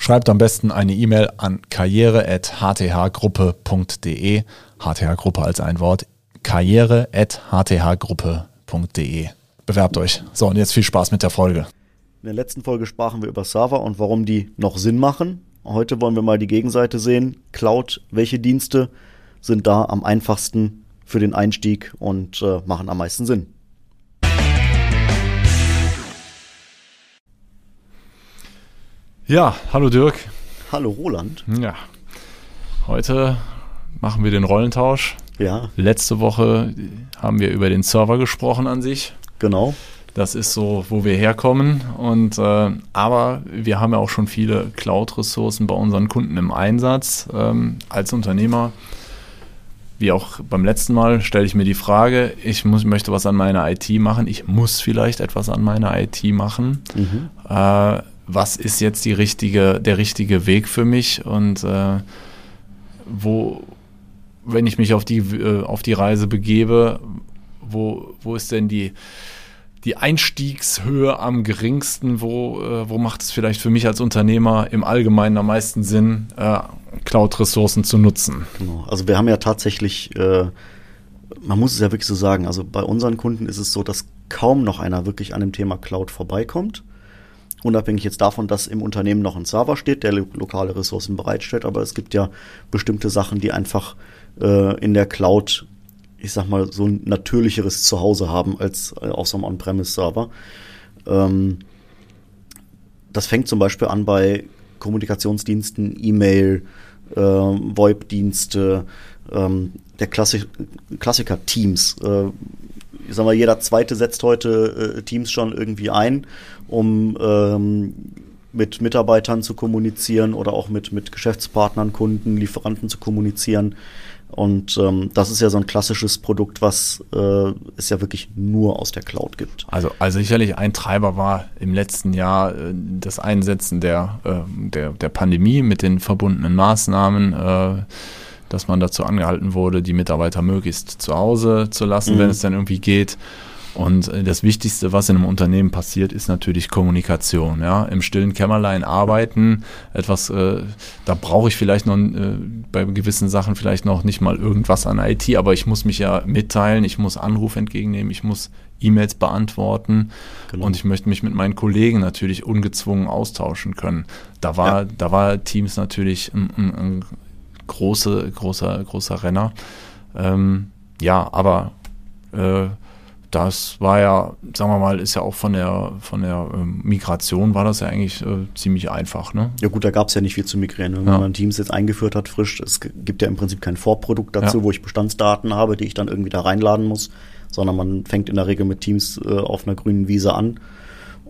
Schreibt am besten eine E-Mail an karriere.hthgruppe.de. HTH-Gruppe als ein Wort. karriere.hthgruppe.de. Bewerbt euch. So, und jetzt viel Spaß mit der Folge. In der letzten Folge sprachen wir über Server und warum die noch Sinn machen. Heute wollen wir mal die Gegenseite sehen. Cloud, welche Dienste sind da am einfachsten für den Einstieg und äh, machen am meisten Sinn? Ja, hallo Dirk. Hallo Roland. Ja. Heute machen wir den Rollentausch. Ja. Letzte Woche haben wir über den Server gesprochen an sich. Genau. Das ist so, wo wir herkommen. Und äh, aber wir haben ja auch schon viele Cloud-Ressourcen bei unseren Kunden im Einsatz. Ähm, als Unternehmer, wie auch beim letzten Mal, stelle ich mir die Frage: Ich muss, möchte was an meiner IT machen. Ich muss vielleicht etwas an meiner IT machen. Mhm. Äh, was ist jetzt die richtige, der richtige Weg für mich und äh, wo, wenn ich mich auf die, äh, auf die Reise begebe, wo, wo ist denn die, die Einstiegshöhe am geringsten? Wo, äh, wo macht es vielleicht für mich als Unternehmer im Allgemeinen am meisten Sinn, äh, Cloud-Ressourcen zu nutzen? Genau. Also wir haben ja tatsächlich, äh, man muss es ja wirklich so sagen, also bei unseren Kunden ist es so, dass kaum noch einer wirklich an dem Thema Cloud vorbeikommt. Unabhängig jetzt davon, dass im Unternehmen noch ein Server steht, der lo lokale Ressourcen bereitstellt, aber es gibt ja bestimmte Sachen, die einfach äh, in der Cloud, ich sag mal, so ein natürlicheres Zuhause haben als äh, auf so einem On-Premise-Server. Ähm, das fängt zum Beispiel an bei Kommunikationsdiensten, E-Mail, äh, VoIP-Dienste, ähm, der Klassi Klassiker Teams. Äh, ich sag mal, jeder zweite setzt heute äh, Teams schon irgendwie ein um ähm, mit Mitarbeitern zu kommunizieren oder auch mit, mit Geschäftspartnern, Kunden, Lieferanten zu kommunizieren. Und ähm, das ist ja so ein klassisches Produkt, was äh, es ja wirklich nur aus der Cloud gibt. Also, also sicherlich ein Treiber war im letzten Jahr äh, das Einsetzen der, äh, der, der Pandemie mit den verbundenen Maßnahmen, äh, dass man dazu angehalten wurde, die Mitarbeiter möglichst zu Hause zu lassen, mhm. wenn es dann irgendwie geht. Und äh, das Wichtigste, was in einem Unternehmen passiert, ist natürlich Kommunikation. Ja? Im stillen Kämmerlein arbeiten, etwas, äh, da brauche ich vielleicht noch äh, bei gewissen Sachen vielleicht noch nicht mal irgendwas an IT, aber ich muss mich ja mitteilen, ich muss Anrufe entgegennehmen, ich muss E-Mails beantworten genau. und ich möchte mich mit meinen Kollegen natürlich ungezwungen austauschen können. Da war, ja. da war Teams natürlich ein, ein, ein große, großer, großer Renner. Ähm, ja, aber äh, das war ja, sagen wir mal, ist ja auch von der, von der ähm, Migration war das ja eigentlich äh, ziemlich einfach. Ne? Ja gut, da gab es ja nicht viel zu migrieren. Wenn ja. man Teams jetzt eingeführt hat, frisch, es gibt ja im Prinzip kein Vorprodukt dazu, ja. wo ich Bestandsdaten habe, die ich dann irgendwie da reinladen muss, sondern man fängt in der Regel mit Teams äh, auf einer grünen Wiese an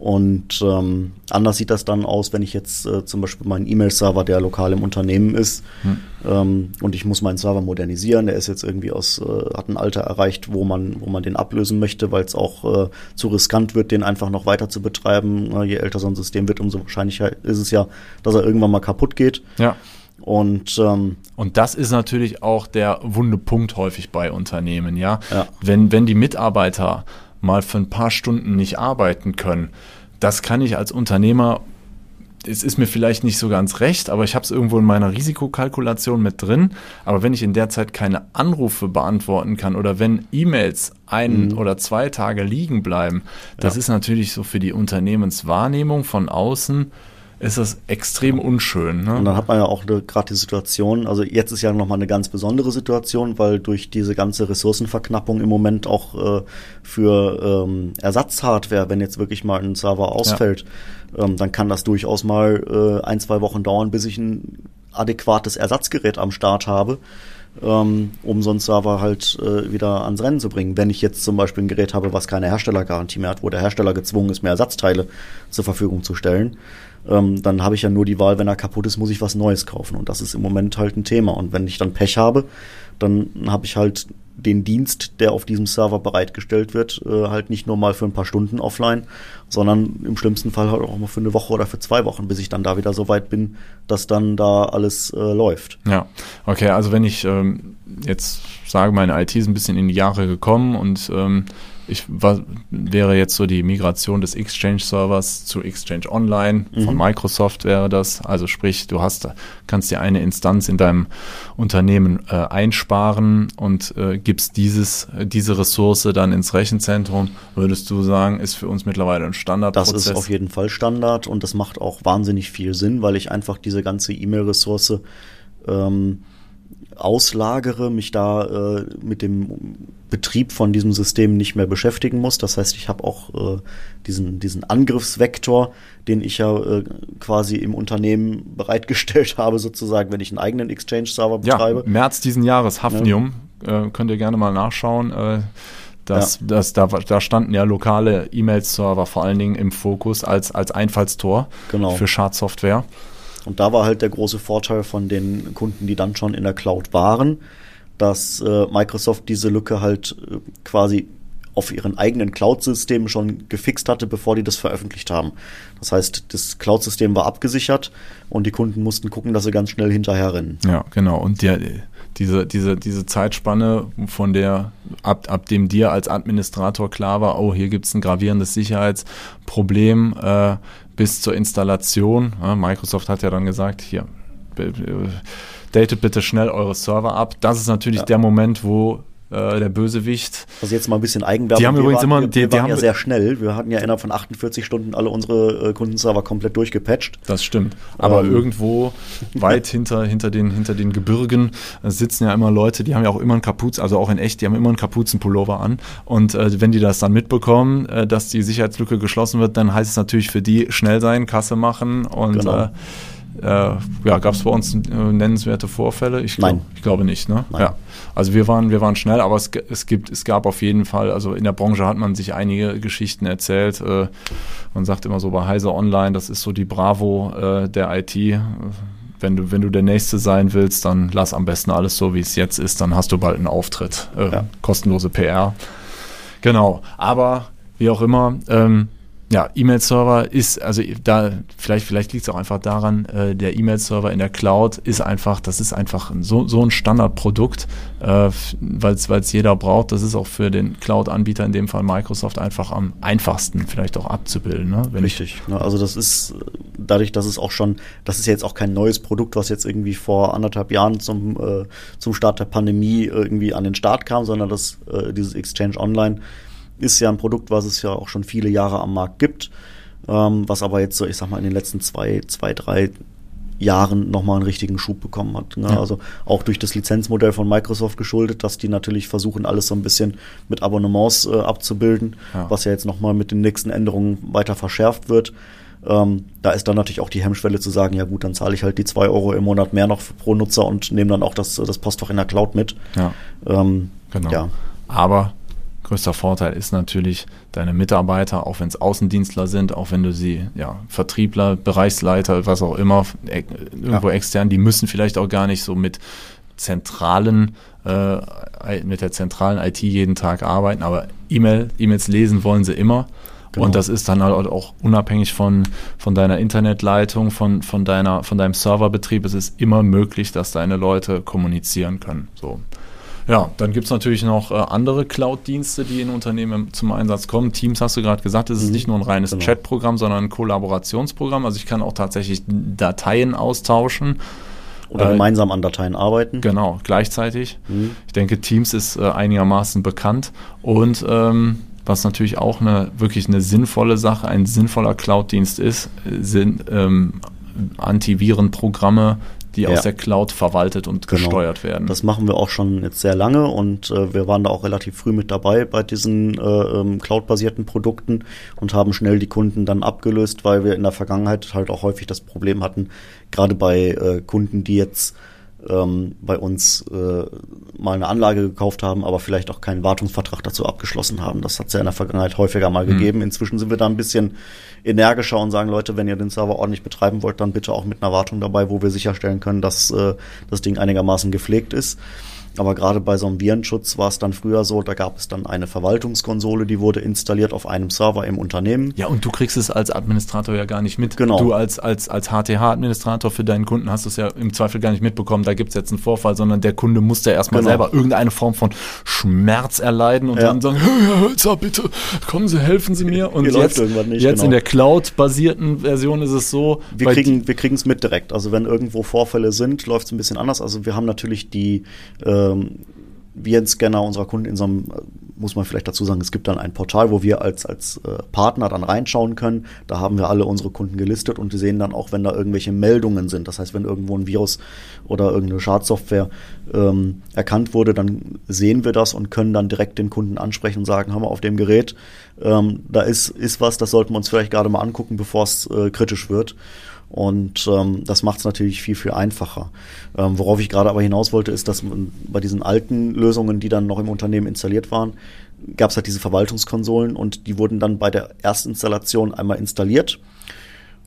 und ähm, anders sieht das dann aus, wenn ich jetzt äh, zum Beispiel meinen E-Mail-Server, der lokal im Unternehmen ist, hm. ähm, und ich muss meinen Server modernisieren. Der ist jetzt irgendwie aus, äh, hat ein Alter erreicht, wo man, wo man den ablösen möchte, weil es auch äh, zu riskant wird, den einfach noch weiter zu betreiben. Je älter so ein System wird, umso wahrscheinlicher ist es ja, dass er irgendwann mal kaputt geht. Ja. Und, ähm, und das ist natürlich auch der wunde Punkt häufig bei Unternehmen, ja. ja. Wenn, wenn die Mitarbeiter mal für ein paar Stunden nicht arbeiten können, das kann ich als Unternehmer, es ist mir vielleicht nicht so ganz recht, aber ich habe es irgendwo in meiner Risikokalkulation mit drin. Aber wenn ich in der Zeit keine Anrufe beantworten kann oder wenn E-Mails ein mhm. oder zwei Tage liegen bleiben, das ja. ist natürlich so für die Unternehmenswahrnehmung von außen ist das extrem unschön. Ne? Und dann hat man ja auch gerade die Situation, also jetzt ist ja nochmal eine ganz besondere Situation, weil durch diese ganze Ressourcenverknappung im Moment auch äh, für ähm, Ersatzhardware, wenn jetzt wirklich mal ein Server ausfällt, ja. ähm, dann kann das durchaus mal äh, ein, zwei Wochen dauern, bis ich ein adäquates Ersatzgerät am Start habe ähm, um so einen Server halt äh, wieder ans Rennen zu bringen. Wenn ich jetzt zum Beispiel ein Gerät habe, was keine Herstellergarantie mehr hat, wo der Hersteller gezwungen ist, mehr Ersatzteile zur Verfügung zu stellen, ähm, dann habe ich ja nur die Wahl, wenn er kaputt ist, muss ich was Neues kaufen. Und das ist im Moment halt ein Thema. Und wenn ich dann Pech habe, dann habe ich halt den Dienst, der auf diesem Server bereitgestellt wird, äh, halt nicht nur mal für ein paar Stunden offline, sondern im schlimmsten Fall halt auch mal für eine Woche oder für zwei Wochen, bis ich dann da wieder so weit bin, dass dann da alles äh, läuft. Ja, okay, also wenn ich ähm, jetzt sage, meine IT ist ein bisschen in die Jahre gekommen und ähm, ich war, wäre jetzt so die Migration des Exchange-Servers zu Exchange Online von mhm. Microsoft wäre das. Also sprich, du hast, kannst dir eine Instanz in deinem Unternehmen äh, einsparen und äh, gibst dieses, diese Ressource dann ins Rechenzentrum. Würdest du sagen, ist für uns mittlerweile ein Standard? Das ist auf jeden Fall Standard und das macht auch wahnsinnig viel Sinn, weil ich einfach diese ganze E-Mail-Ressource ähm, auslagere, mich da äh, mit dem Betrieb von diesem System nicht mehr beschäftigen muss. Das heißt, ich habe auch äh, diesen, diesen Angriffsvektor, den ich ja äh, quasi im Unternehmen bereitgestellt habe, sozusagen, wenn ich einen eigenen Exchange-Server betreibe. Ja, März diesen Jahres, Hafnium, ja. äh, könnt ihr gerne mal nachschauen. Äh, das, ja. das, da, da standen ja lokale E-Mail-Server vor allen Dingen im Fokus als, als Einfallstor genau. für Schadsoftware. Und da war halt der große Vorteil von den Kunden, die dann schon in der Cloud waren, dass äh, Microsoft diese Lücke halt äh, quasi auf ihren eigenen Cloud-Systemen schon gefixt hatte, bevor die das veröffentlicht haben. Das heißt, das Cloud-System war abgesichert und die Kunden mussten gucken, dass sie ganz schnell hinterher rennen. Ja, genau. Und der, diese, diese, diese Zeitspanne, von der ab, ab dem dir als Administrator klar war, oh, hier gibt es ein gravierendes Sicherheitsproblem äh, bis zur Installation. Microsoft hat ja dann gesagt, hier, datet bitte schnell eure Server ab. Das ist natürlich ja. der Moment, wo äh, der Bösewicht. Also jetzt mal ein bisschen Eigenwerbung. Die haben wir übrigens waren, immer, die, wir die waren haben ja sehr schnell. Wir hatten ja innerhalb von 48 Stunden alle unsere äh, Kundenserver komplett durchgepatcht. Das stimmt. Aber ähm. irgendwo weit hinter, hinter den, hinter den Gebirgen äh, sitzen ja immer Leute, die haben ja auch immer einen Kapuz, also auch in echt, die haben immer einen Kapuzenpullover an. Und wenn die das dann mitbekommen, dass die Sicherheitslücke geschlossen wird, dann heißt es natürlich für die schnell sein, Kasse machen und genau. Äh, ja, gab es bei uns äh, nennenswerte Vorfälle? Ich, glaub, Nein. ich glaube nicht. Ne? Nein. Ja. Also wir waren, wir waren schnell, aber es, es, gibt, es gab auf jeden Fall, also in der Branche hat man sich einige Geschichten erzählt. Äh, man sagt immer so bei Heise Online, das ist so die Bravo äh, der IT. Wenn du, wenn du der Nächste sein willst, dann lass am besten alles so, wie es jetzt ist, dann hast du bald einen Auftritt. Äh, ja. Kostenlose PR. Genau. Aber wie auch immer, ähm, ja, E-Mail-Server ist, also da, vielleicht, vielleicht liegt es auch einfach daran, äh, der E-Mail-Server in der Cloud ist einfach, das ist einfach so, so ein Standardprodukt, äh, weil es jeder braucht. Das ist auch für den Cloud-Anbieter, in dem Fall Microsoft, einfach am einfachsten vielleicht auch abzubilden. Ne? Wenn Richtig. Ne? Also das ist dadurch, dass es auch schon, das ist jetzt auch kein neues Produkt, was jetzt irgendwie vor anderthalb Jahren zum, äh, zum Start der Pandemie irgendwie an den Start kam, sondern das, äh, dieses Exchange Online ist ja ein Produkt, was es ja auch schon viele Jahre am Markt gibt, ähm, was aber jetzt so, ich sag mal, in den letzten zwei, zwei, drei Jahren nochmal einen richtigen Schub bekommen hat. Ne? Ja. Also auch durch das Lizenzmodell von Microsoft geschuldet, dass die natürlich versuchen, alles so ein bisschen mit Abonnements äh, abzubilden, ja. was ja jetzt nochmal mit den nächsten Änderungen weiter verschärft wird. Ähm, da ist dann natürlich auch die Hemmschwelle zu sagen, ja gut, dann zahle ich halt die zwei Euro im Monat mehr noch pro Nutzer und nehme dann auch das, das Postfach in der Cloud mit. Ja. Ähm, genau. Ja. Aber Größter Vorteil ist natürlich deine Mitarbeiter, auch wenn es Außendienstler sind, auch wenn du sie, ja, Vertriebler, Bereichsleiter, was auch immer, e irgendwo ja. extern, die müssen vielleicht auch gar nicht so mit zentralen, äh, mit der zentralen IT jeden Tag arbeiten, aber E-Mail, E-Mails lesen wollen sie immer. Genau. Und das ist dann halt auch unabhängig von, von deiner Internetleitung, von, von, deiner, von deinem Serverbetrieb. Es ist immer möglich, dass deine Leute kommunizieren können. So. Ja, dann gibt es natürlich noch äh, andere Cloud-Dienste, die in Unternehmen zum Einsatz kommen. Teams hast du gerade gesagt, es ist mhm. nicht nur ein reines genau. Chat-Programm, sondern ein Kollaborationsprogramm. Also ich kann auch tatsächlich Dateien austauschen. Oder äh, gemeinsam an Dateien arbeiten. Genau, gleichzeitig. Mhm. Ich denke, Teams ist äh, einigermaßen bekannt. Und ähm, was natürlich auch eine wirklich eine sinnvolle Sache, ein sinnvoller Cloud-Dienst ist, sind ähm, Antivirenprogramme, die ja. aus der Cloud verwaltet und genau. gesteuert werden. Das machen wir auch schon jetzt sehr lange und äh, wir waren da auch relativ früh mit dabei bei diesen äh, ähm, Cloud-basierten Produkten und haben schnell die Kunden dann abgelöst, weil wir in der Vergangenheit halt auch häufig das Problem hatten, gerade bei äh, Kunden, die jetzt ähm, bei uns äh, mal eine Anlage gekauft haben, aber vielleicht auch keinen Wartungsvertrag dazu abgeschlossen haben. Das hat es ja in der Vergangenheit häufiger mal mhm. gegeben. Inzwischen sind wir da ein bisschen energischer und sagen, Leute, wenn ihr den Server ordentlich betreiben wollt, dann bitte auch mit einer Wartung dabei, wo wir sicherstellen können, dass äh, das Ding einigermaßen gepflegt ist. Aber gerade bei so einem Virenschutz war es dann früher so, da gab es dann eine Verwaltungskonsole, die wurde installiert auf einem Server im Unternehmen. Ja, und du kriegst es als Administrator ja gar nicht mit. Genau. Du als, als, als HTH-Administrator für deinen Kunden hast es ja im Zweifel gar nicht mitbekommen, da gibt es jetzt einen Vorfall, sondern der Kunde muss ja erstmal genau. selber irgendeine Form von Schmerz erleiden und ja. dann sagen, Herr Hölzer, bitte, kommen Sie, helfen Sie mir. Und Hier jetzt, nicht, jetzt genau. in der Cloud-basierten Version ist es so. Wir kriegen wir es mit direkt. Also wenn irgendwo Vorfälle sind, läuft es ein bisschen anders. Also wir haben natürlich die äh, ähm, Virenscanner unserer Kunden in so einem, muss man vielleicht dazu sagen, es gibt dann ein Portal, wo wir als, als äh, Partner dann reinschauen können. Da haben wir alle unsere Kunden gelistet und die sehen dann auch, wenn da irgendwelche Meldungen sind. Das heißt, wenn irgendwo ein Virus oder irgendeine Schadsoftware ähm, erkannt wurde, dann sehen wir das und können dann direkt den Kunden ansprechen und sagen, haben wir auf dem Gerät, ähm, da ist, ist was, das sollten wir uns vielleicht gerade mal angucken, bevor es äh, kritisch wird. Und ähm, das macht es natürlich viel, viel einfacher. Ähm, worauf ich gerade aber hinaus wollte, ist, dass bei diesen alten Lösungen, die dann noch im Unternehmen installiert waren, gab es halt diese Verwaltungskonsolen und die wurden dann bei der Erstinstallation einmal installiert.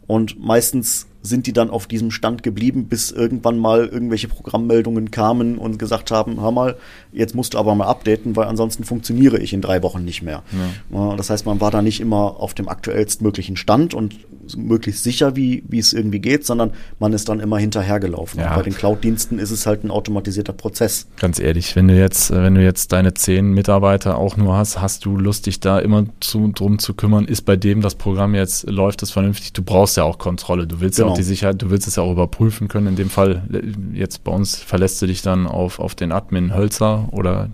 Und meistens sind die dann auf diesem Stand geblieben, bis irgendwann mal irgendwelche Programmmeldungen kamen und gesagt haben, hör mal, jetzt musst du aber mal updaten, weil ansonsten funktioniere ich in drei Wochen nicht mehr. Ja. Das heißt, man war da nicht immer auf dem aktuellst möglichen Stand und möglichst sicher, wie, wie es irgendwie geht, sondern man ist dann immer hinterhergelaufen. Ja. bei den Cloud-Diensten ist es halt ein automatisierter Prozess. Ganz ehrlich, wenn du jetzt, wenn du jetzt deine zehn Mitarbeiter auch nur hast, hast du Lust, dich da immer zu, drum zu kümmern, ist bei dem das Programm jetzt, läuft es vernünftig? Du brauchst ja auch Kontrolle. Du willst genau. ja auch die Sicherheit, du willst es ja auch überprüfen können. In dem Fall, jetzt bei uns verlässt du dich dann auf, auf den Admin Hölzer oder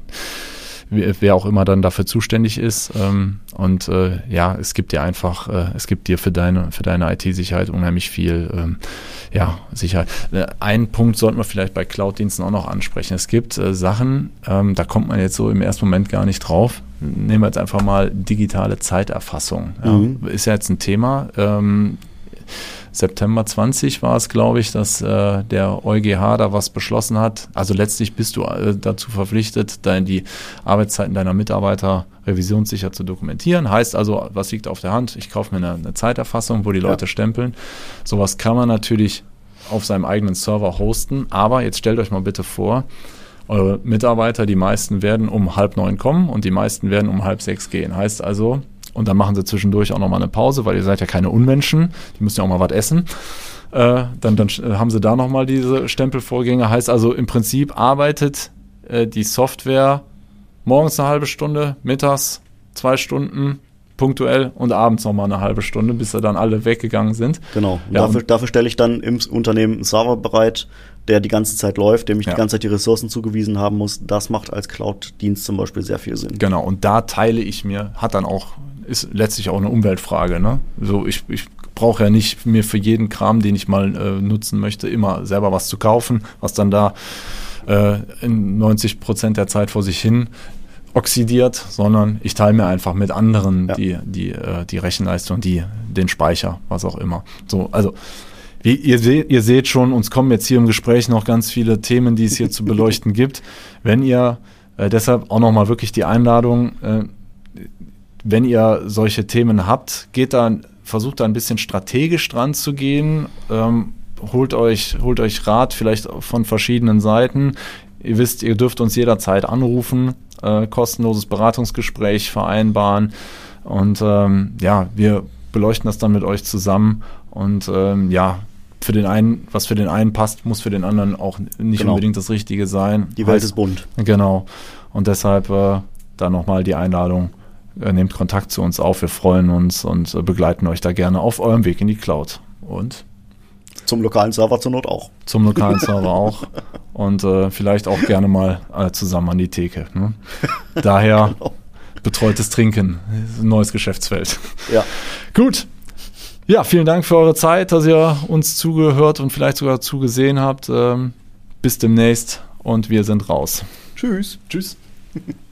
wer auch immer dann dafür zuständig ist. Ähm, und äh, ja, es gibt dir einfach, äh, es gibt dir für deine, für deine IT-Sicherheit unheimlich viel ähm, ja, Sicherheit. Äh, ein Punkt sollten wir vielleicht bei Cloud-Diensten auch noch ansprechen. Es gibt Sachen, ähm, da kommt man jetzt so im ersten Moment gar nicht drauf. Nehmen wir jetzt einfach mal digitale Zeiterfassung. Mhm. Ist ja jetzt ein Thema. September 20 war es, glaube ich, dass äh, der EuGH da was beschlossen hat. Also letztlich bist du äh, dazu verpflichtet, dein, die Arbeitszeiten deiner Mitarbeiter revisionssicher zu dokumentieren. Heißt also, was liegt auf der Hand? Ich kaufe mir eine, eine Zeiterfassung, wo die Leute ja. stempeln. Sowas kann man natürlich auf seinem eigenen Server hosten. Aber jetzt stellt euch mal bitte vor, eure Mitarbeiter, die meisten werden um halb neun kommen und die meisten werden um halb sechs gehen. Heißt also, und dann machen sie zwischendurch auch nochmal eine Pause, weil ihr seid ja keine Unmenschen, die müssen ja auch mal was essen. Äh, dann, dann haben sie da nochmal diese Stempelvorgänge. Heißt also im Prinzip arbeitet äh, die Software morgens eine halbe Stunde, mittags zwei Stunden, punktuell und abends nochmal eine halbe Stunde, bis sie dann alle weggegangen sind. Genau. Ja, dafür, dafür stelle ich dann im Unternehmen einen Server bereit, der die ganze Zeit läuft, dem ich ja. die ganze Zeit die Ressourcen zugewiesen haben muss. Das macht als Cloud-Dienst zum Beispiel sehr viel Sinn. Genau. Und da teile ich mir, hat dann auch ist letztlich auch eine Umweltfrage. Ne? So, ich, ich brauche ja nicht mir für jeden Kram, den ich mal äh, nutzen möchte, immer selber was zu kaufen, was dann da äh, in 90 Prozent der Zeit vor sich hin oxidiert, sondern ich teile mir einfach mit anderen ja. die, die, äh, die Rechenleistung, die, den Speicher, was auch immer. So, also wie ihr, seht, ihr seht schon, uns kommen jetzt hier im Gespräch noch ganz viele Themen, die es hier zu beleuchten gibt. Wenn ihr äh, deshalb auch nochmal wirklich die Einladung, äh, wenn ihr solche Themen habt, geht dann, versucht da ein bisschen strategisch dran zu gehen. Ähm, holt euch, holt euch Rat vielleicht von verschiedenen Seiten. Ihr wisst, ihr dürft uns jederzeit anrufen, äh, kostenloses Beratungsgespräch vereinbaren. Und ähm, ja, wir beleuchten das dann mit euch zusammen. Und ähm, ja, für den einen, was für den einen passt, muss für den anderen auch nicht genau. unbedingt das Richtige sein. Die Welt heißt, ist bunt. Genau. Und deshalb äh, da nochmal die Einladung nehmt Kontakt zu uns auf. Wir freuen uns und äh, begleiten euch da gerne auf eurem Weg in die Cloud. Und zum lokalen Server zur Not auch. Zum lokalen Server auch. Und äh, vielleicht auch gerne mal äh, zusammen an die Theke. Ne? Daher genau. betreutes Trinken. Neues Geschäftsfeld. Ja. Gut. Ja, vielen Dank für eure Zeit, dass ihr uns zugehört und vielleicht sogar zugesehen habt. Ähm, bis demnächst und wir sind raus. Tschüss. Tschüss.